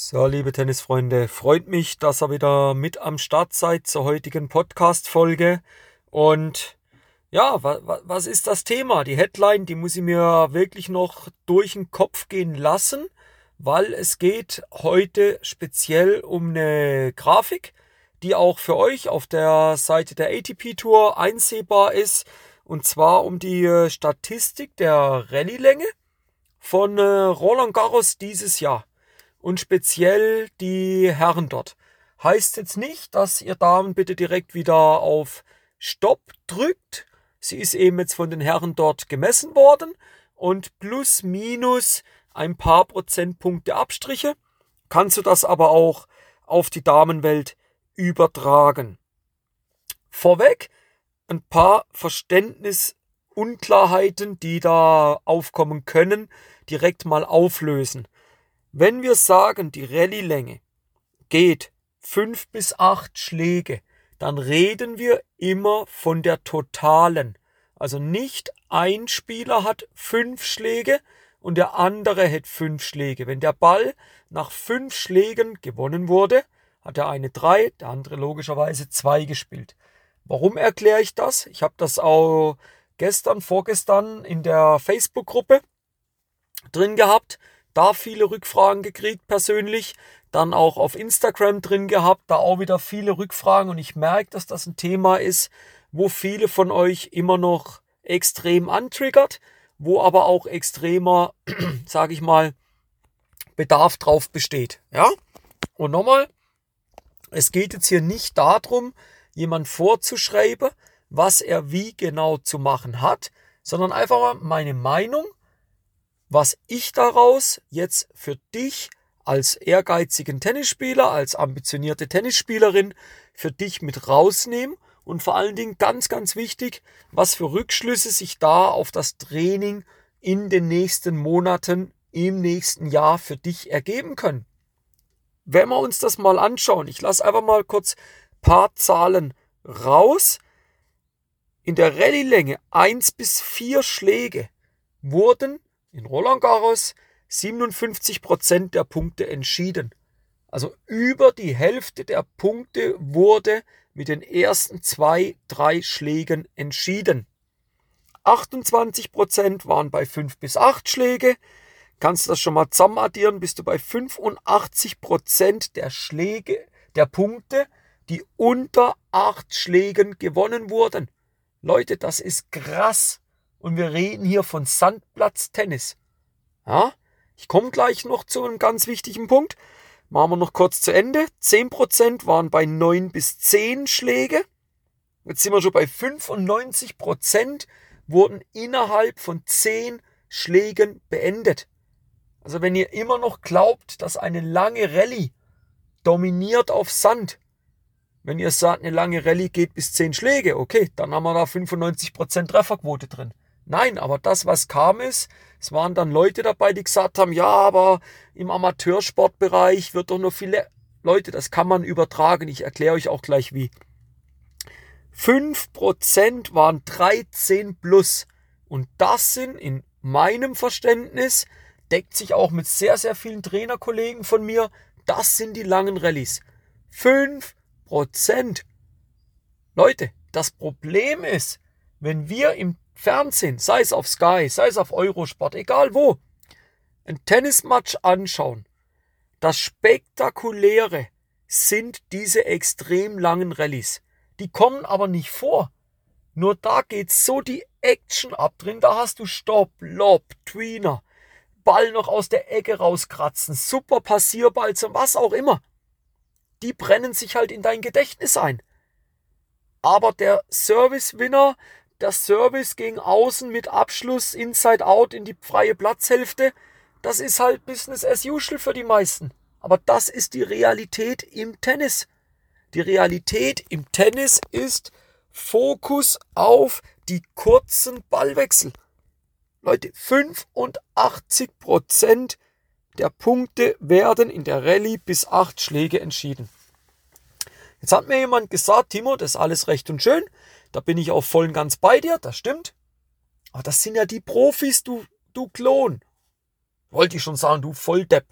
So, liebe Tennisfreunde, freut mich, dass ihr wieder mit am Start seid zur heutigen Podcast-Folge. Und ja, wa, wa, was ist das Thema? Die Headline, die muss ich mir wirklich noch durch den Kopf gehen lassen, weil es geht heute speziell um eine Grafik, die auch für euch auf der Seite der ATP Tour einsehbar ist. Und zwar um die Statistik der Rallye-Länge von äh, Roland Garros dieses Jahr und speziell die Herren dort. Heißt jetzt nicht, dass ihr Damen bitte direkt wieder auf Stopp drückt. Sie ist eben jetzt von den Herren dort gemessen worden und plus minus ein paar Prozentpunkte Abstriche. Kannst du das aber auch auf die Damenwelt übertragen. Vorweg ein paar Verständnisunklarheiten, die da aufkommen können, direkt mal auflösen. Wenn wir sagen, die Rallye-Länge geht fünf bis acht Schläge, dann reden wir immer von der totalen. Also nicht ein Spieler hat fünf Schläge und der andere hat fünf Schläge. Wenn der Ball nach fünf Schlägen gewonnen wurde, hat der eine drei, der andere logischerweise zwei gespielt. Warum erkläre ich das? Ich habe das auch gestern, vorgestern in der Facebook-Gruppe drin gehabt da viele Rückfragen gekriegt persönlich, dann auch auf Instagram drin gehabt, da auch wieder viele Rückfragen und ich merke, dass das ein Thema ist, wo viele von euch immer noch extrem antriggert, wo aber auch extremer, sage ich mal, Bedarf drauf besteht. Ja? Und nochmal, es geht jetzt hier nicht darum, jemand vorzuschreiben, was er wie genau zu machen hat, sondern einfach mal meine Meinung was ich daraus jetzt für dich als ehrgeizigen Tennisspieler, als ambitionierte Tennisspielerin für dich mit rausnehme und vor allen Dingen ganz, ganz wichtig, was für Rückschlüsse sich da auf das Training in den nächsten Monaten, im nächsten Jahr für dich ergeben können. Wenn wir uns das mal anschauen, ich lasse einfach mal kurz paar Zahlen raus. In der Rallye-Länge 1 bis 4 Schläge wurden in Roland Garros 57 Prozent der Punkte entschieden. Also über die Hälfte der Punkte wurde mit den ersten zwei, drei Schlägen entschieden. 28 Prozent waren bei fünf bis acht Schläge. Kannst du das schon mal zusammen addieren, bist du bei 85 Prozent der Schläge, der Punkte, die unter acht Schlägen gewonnen wurden. Leute, das ist krass. Und wir reden hier von Sandplatztennis. Ja, ich komme gleich noch zu einem ganz wichtigen Punkt. Machen wir noch kurz zu Ende. 10% waren bei 9 bis 10 Schläge. Jetzt sind wir schon bei 95% wurden innerhalb von 10 Schlägen beendet. Also wenn ihr immer noch glaubt, dass eine lange Rallye dominiert auf Sand, wenn ihr sagt, eine lange Rallye geht bis 10 Schläge, okay, dann haben wir da 95% Trefferquote drin. Nein, aber das, was kam, ist, es waren dann Leute dabei, die gesagt haben, ja, aber im Amateursportbereich wird doch nur viele Leute, das kann man übertragen. Ich erkläre euch auch gleich wie. 5% waren 13 plus. Und das sind in meinem Verständnis, deckt sich auch mit sehr, sehr vielen Trainerkollegen von mir, das sind die langen Rallyes. 5%. Leute, das Problem ist, wenn wir im Fernsehen, sei es auf Sky, sei es auf Eurosport, egal wo, ein Tennismatch anschauen. Das Spektakuläre sind diese extrem langen Rallyes. Die kommen aber nicht vor. Nur da geht so die Action ab drin. Da hast du Stopp, Lob, Tweener, Ball noch aus der Ecke rauskratzen, super Passierball, was auch immer. Die brennen sich halt in dein Gedächtnis ein. Aber der Service-Winner, der Service gegen außen mit Abschluss Inside Out in die freie Platzhälfte, das ist halt Business as usual für die meisten. Aber das ist die Realität im Tennis. Die Realität im Tennis ist Fokus auf die kurzen Ballwechsel. Leute, 85 Prozent der Punkte werden in der Rallye bis acht Schläge entschieden. Jetzt hat mir jemand gesagt, Timo, das ist alles recht und schön. Da bin ich auch voll und ganz bei dir, das stimmt. Aber das sind ja die Profis, du, du Klon. Wollte ich schon sagen, du Volldepp.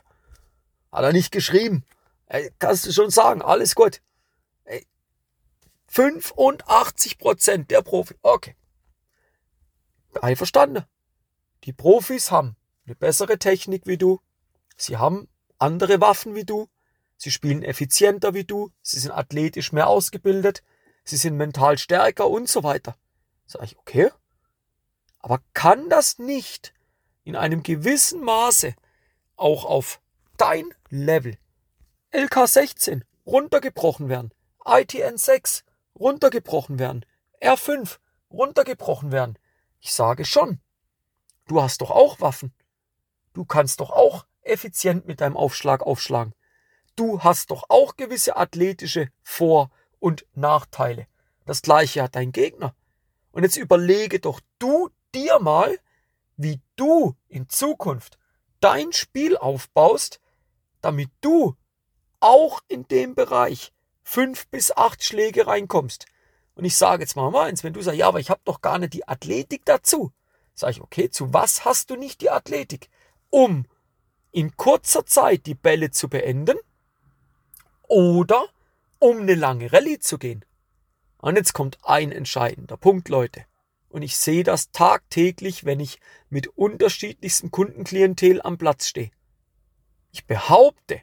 Hat er nicht geschrieben. Ey, kannst du schon sagen, alles gut. Ey, 85 Prozent der Profi. Okay. Einverstanden. Die Profis haben eine bessere Technik wie du. Sie haben andere Waffen wie du. Sie spielen effizienter wie du. Sie sind athletisch mehr ausgebildet. Sie sind mental stärker und so weiter. Sag ich, okay. Aber kann das nicht in einem gewissen Maße auch auf dein Level LK16 runtergebrochen werden, ITN 6 runtergebrochen werden, R5 runtergebrochen werden? Ich sage schon. Du hast doch auch Waffen. Du kannst doch auch effizient mit deinem Aufschlag aufschlagen. Du hast doch auch gewisse athletische Vor- und Nachteile. Das gleiche hat dein Gegner. Und jetzt überlege doch du dir mal, wie du in Zukunft dein Spiel aufbaust, damit du auch in dem Bereich fünf bis acht Schläge reinkommst. Und ich sage jetzt mal eins, wenn du sagst, ja, aber ich habe doch gar nicht die Athletik dazu, sage ich, okay, zu was hast du nicht die Athletik? Um in kurzer Zeit die Bälle zu beenden oder um eine lange Rallye zu gehen. Und jetzt kommt ein entscheidender Punkt, Leute. Und ich sehe das tagtäglich, wenn ich mit unterschiedlichstem Kundenklientel am Platz stehe. Ich behaupte,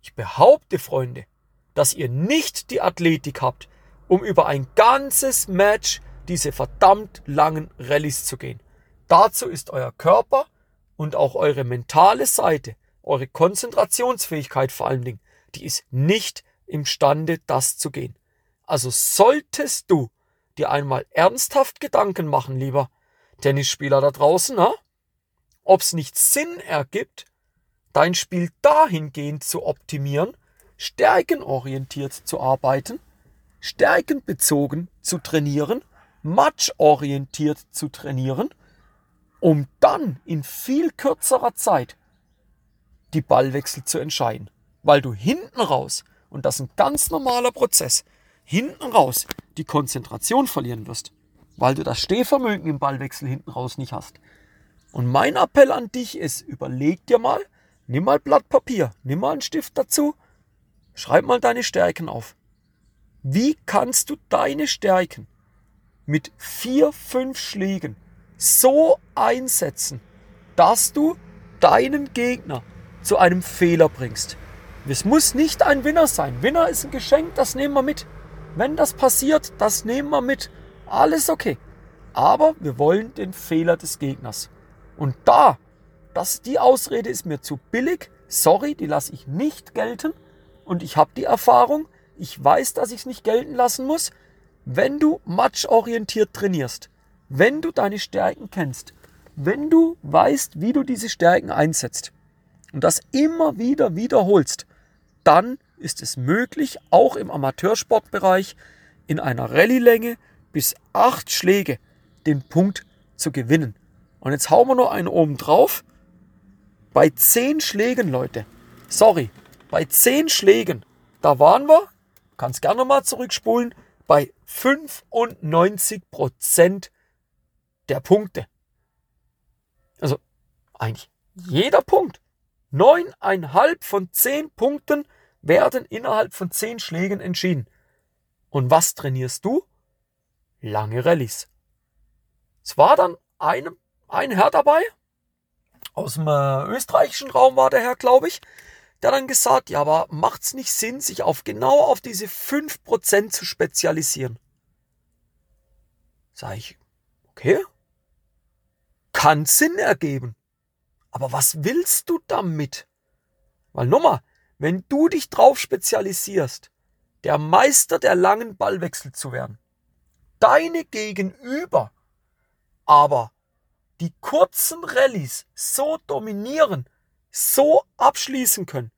ich behaupte, Freunde, dass ihr nicht die Athletik habt, um über ein ganzes Match diese verdammt langen Rallyes zu gehen. Dazu ist euer Körper und auch eure mentale Seite, eure Konzentrationsfähigkeit vor allen Dingen, die ist nicht imstande, das zu gehen. Also solltest du dir einmal ernsthaft Gedanken machen, lieber Tennisspieler da draußen, ob es nicht Sinn ergibt, dein Spiel dahingehend zu optimieren, stärkenorientiert zu arbeiten, stärkenbezogen zu trainieren, matchorientiert zu trainieren, um dann in viel kürzerer Zeit die Ballwechsel zu entscheiden. Weil du hinten raus, und das ist ein ganz normaler Prozess, hinten raus die Konzentration verlieren wirst, weil du das Stehvermögen im Ballwechsel hinten raus nicht hast. Und mein Appell an dich ist, überleg dir mal, nimm mal Blatt Papier, nimm mal einen Stift dazu, schreib mal deine Stärken auf. Wie kannst du deine Stärken mit vier, fünf Schlägen so einsetzen, dass du deinen Gegner zu einem Fehler bringst? Es muss nicht ein Winner sein. Winner ist ein Geschenk, das nehmen wir mit. Wenn das passiert, das nehmen wir mit. Alles okay. Aber wir wollen den Fehler des Gegners. Und da, das, die Ausrede ist mir zu billig. Sorry, die lasse ich nicht gelten. Und ich habe die Erfahrung. Ich weiß, dass ich es nicht gelten lassen muss. Wenn du matchorientiert trainierst, wenn du deine Stärken kennst, wenn du weißt, wie du diese Stärken einsetzt und das immer wieder wiederholst, dann ist es möglich, auch im Amateursportbereich in einer Rallye-Länge bis acht Schläge den Punkt zu gewinnen. Und jetzt hauen wir noch einen oben drauf. Bei zehn Schlägen, Leute, sorry, bei zehn Schlägen, da waren wir, kannst gerne mal zurückspulen, bei 95 Prozent der Punkte. Also eigentlich jeder Punkt. Neuneinhalb von zehn Punkten werden innerhalb von zehn Schlägen entschieden. Und was trainierst du? Lange Rallyes. Es war dann ein, ein Herr dabei, aus dem äh, österreichischen Raum war der Herr, glaube ich, der dann gesagt, ja, aber macht's nicht Sinn, sich auf genau auf diese 5% zu spezialisieren? Sag ich, okay, kann Sinn ergeben. Aber was willst du damit? Weil nochmal, wenn du dich drauf spezialisierst, der Meister der langen Ballwechsel zu werden, deine Gegenüber aber die kurzen Rallyes so dominieren, so abschließen können,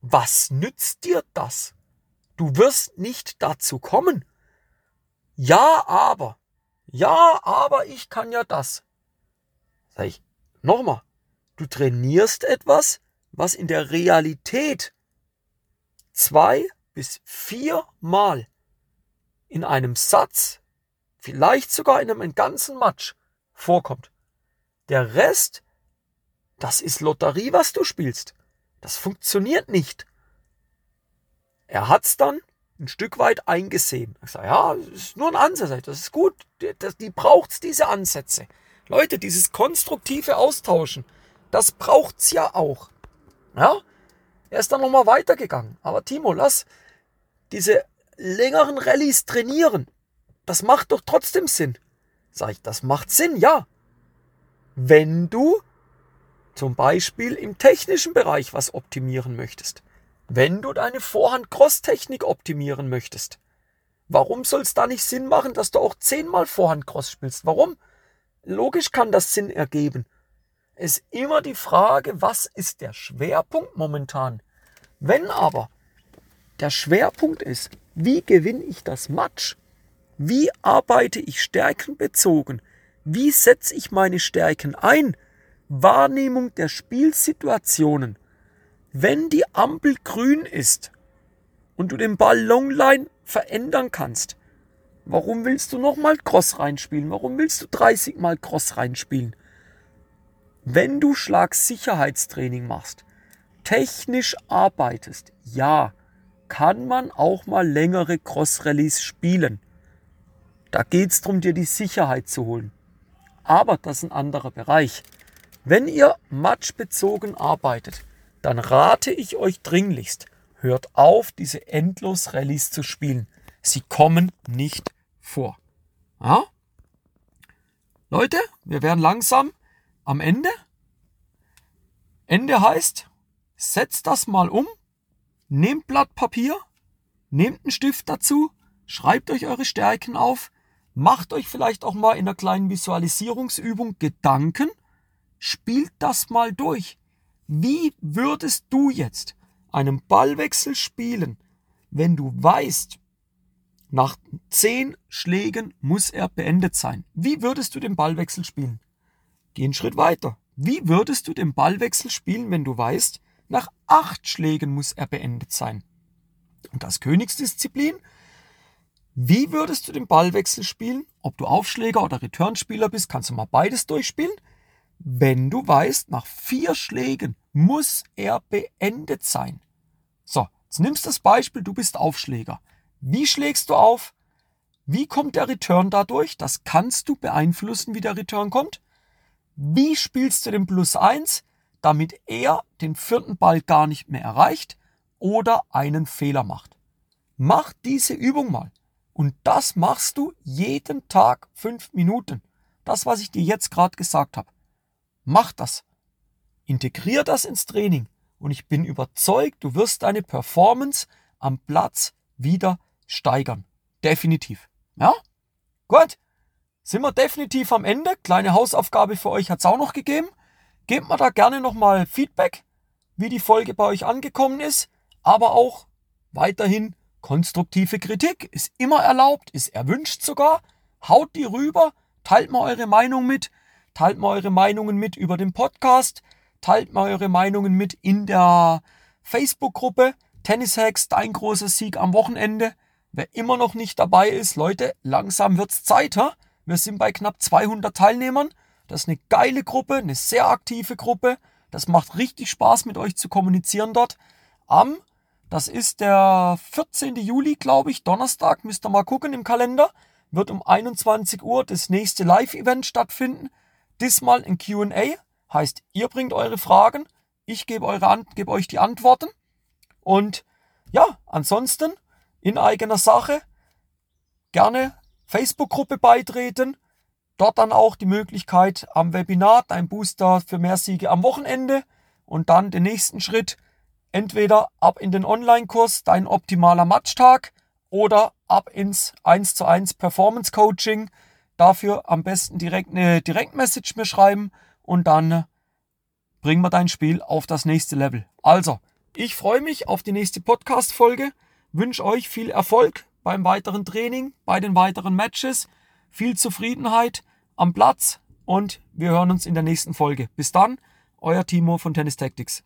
was nützt dir das? Du wirst nicht dazu kommen. Ja, aber, ja, aber ich kann ja das. Sag ich, nochmal, du trainierst etwas, was in der Realität zwei bis viermal in einem Satz, vielleicht sogar in einem ganzen Match vorkommt. Der Rest, das ist Lotterie, was du spielst. Das funktioniert nicht. Er hat's dann ein Stück weit eingesehen. Ich sage, ja, das ist nur ein Ansatz, das ist gut, die, die braucht's diese Ansätze. Leute, dieses konstruktive Austauschen, das braucht's ja auch. Ja, er ist dann nochmal weitergegangen. Aber Timo, lass diese längeren Rallyes trainieren. Das macht doch trotzdem Sinn. Sag ich, das macht Sinn, ja. Wenn du zum Beispiel im technischen Bereich was optimieren möchtest. Wenn du deine Vorhand-Cross-Technik optimieren möchtest. Warum soll es da nicht Sinn machen, dass du auch zehnmal Vorhand-Cross spielst? Warum? Logisch kann das Sinn ergeben. Ist immer die Frage, was ist der Schwerpunkt momentan? Wenn aber der Schwerpunkt ist, wie gewinne ich das Match? Wie arbeite ich stärkenbezogen? Wie setze ich meine Stärken ein? Wahrnehmung der Spielsituationen. Wenn die Ampel grün ist und du den Ball Longline verändern kannst, warum willst du nochmal Cross reinspielen? Warum willst du 30 mal Cross reinspielen? Wenn du Schlagsicherheitstraining machst, technisch arbeitest, ja, kann man auch mal längere Cross-Rallies spielen. Da geht es darum, dir die Sicherheit zu holen. Aber das ist ein anderer Bereich. Wenn ihr matchbezogen arbeitet, dann rate ich euch dringlichst, hört auf, diese endlos Rallyes zu spielen. Sie kommen nicht vor. Ja? Leute, wir werden langsam am Ende. Ende heißt, setzt das mal um, nehmt Blatt Papier, nehmt einen Stift dazu, schreibt euch eure Stärken auf, Macht euch vielleicht auch mal in einer kleinen Visualisierungsübung Gedanken. Spielt das mal durch. Wie würdest du jetzt einen Ballwechsel spielen, wenn du weißt, nach zehn Schlägen muss er beendet sein? Wie würdest du den Ballwechsel spielen? Geh einen Schritt weiter. Wie würdest du den Ballwechsel spielen, wenn du weißt, nach acht Schlägen muss er beendet sein? Und das Königsdisziplin wie würdest du den Ballwechsel spielen? Ob du Aufschläger oder Returnspieler bist, kannst du mal beides durchspielen. Wenn du weißt, nach vier Schlägen muss er beendet sein. So, jetzt nimmst du das Beispiel, du bist Aufschläger. Wie schlägst du auf? Wie kommt der Return dadurch? Das kannst du beeinflussen, wie der Return kommt. Wie spielst du den Plus 1, damit er den vierten Ball gar nicht mehr erreicht oder einen Fehler macht? Mach diese Übung mal. Und das machst du jeden Tag fünf Minuten. Das, was ich dir jetzt gerade gesagt habe. Mach das. Integrier das ins Training. Und ich bin überzeugt, du wirst deine Performance am Platz wieder steigern. Definitiv. Ja? Gut. Sind wir definitiv am Ende. Kleine Hausaufgabe für euch hat es auch noch gegeben. Gebt mir da gerne nochmal Feedback, wie die Folge bei euch angekommen ist. Aber auch weiterhin Konstruktive Kritik ist immer erlaubt, ist erwünscht sogar. Haut die rüber, teilt mal eure Meinung mit, teilt mal eure Meinungen mit über den Podcast, teilt mal eure Meinungen mit in der Facebook-Gruppe Tennis Hacks, dein großer Sieg am Wochenende. Wer immer noch nicht dabei ist, Leute, langsam wird's Zeit, ha? Wir sind bei knapp 200 Teilnehmern. Das ist eine geile Gruppe, eine sehr aktive Gruppe. Das macht richtig Spaß, mit euch zu kommunizieren dort. Am das ist der 14. Juli, glaube ich, Donnerstag, müsst ihr mal gucken im Kalender. Wird um 21 Uhr das nächste Live-Event stattfinden. Diesmal ein QA. Heißt, ihr bringt eure Fragen, ich gebe, eure, gebe euch die Antworten. Und ja, ansonsten in eigener Sache gerne Facebook-Gruppe beitreten. Dort dann auch die Möglichkeit am Webinar, dein Booster für mehr Siege am Wochenende. Und dann den nächsten Schritt, entweder ab in den Online-Kurs Dein optimaler Matchtag oder ab ins 1 zu 1 Performance Coaching. Dafür am besten direkt eine Direktmessage mir schreiben und dann bringen wir dein Spiel auf das nächste Level. Also, ich freue mich auf die nächste Podcast-Folge, wünsche euch viel Erfolg beim weiteren Training, bei den weiteren Matches, viel Zufriedenheit am Platz und wir hören uns in der nächsten Folge. Bis dann, euer Timo von Tennis Tactics.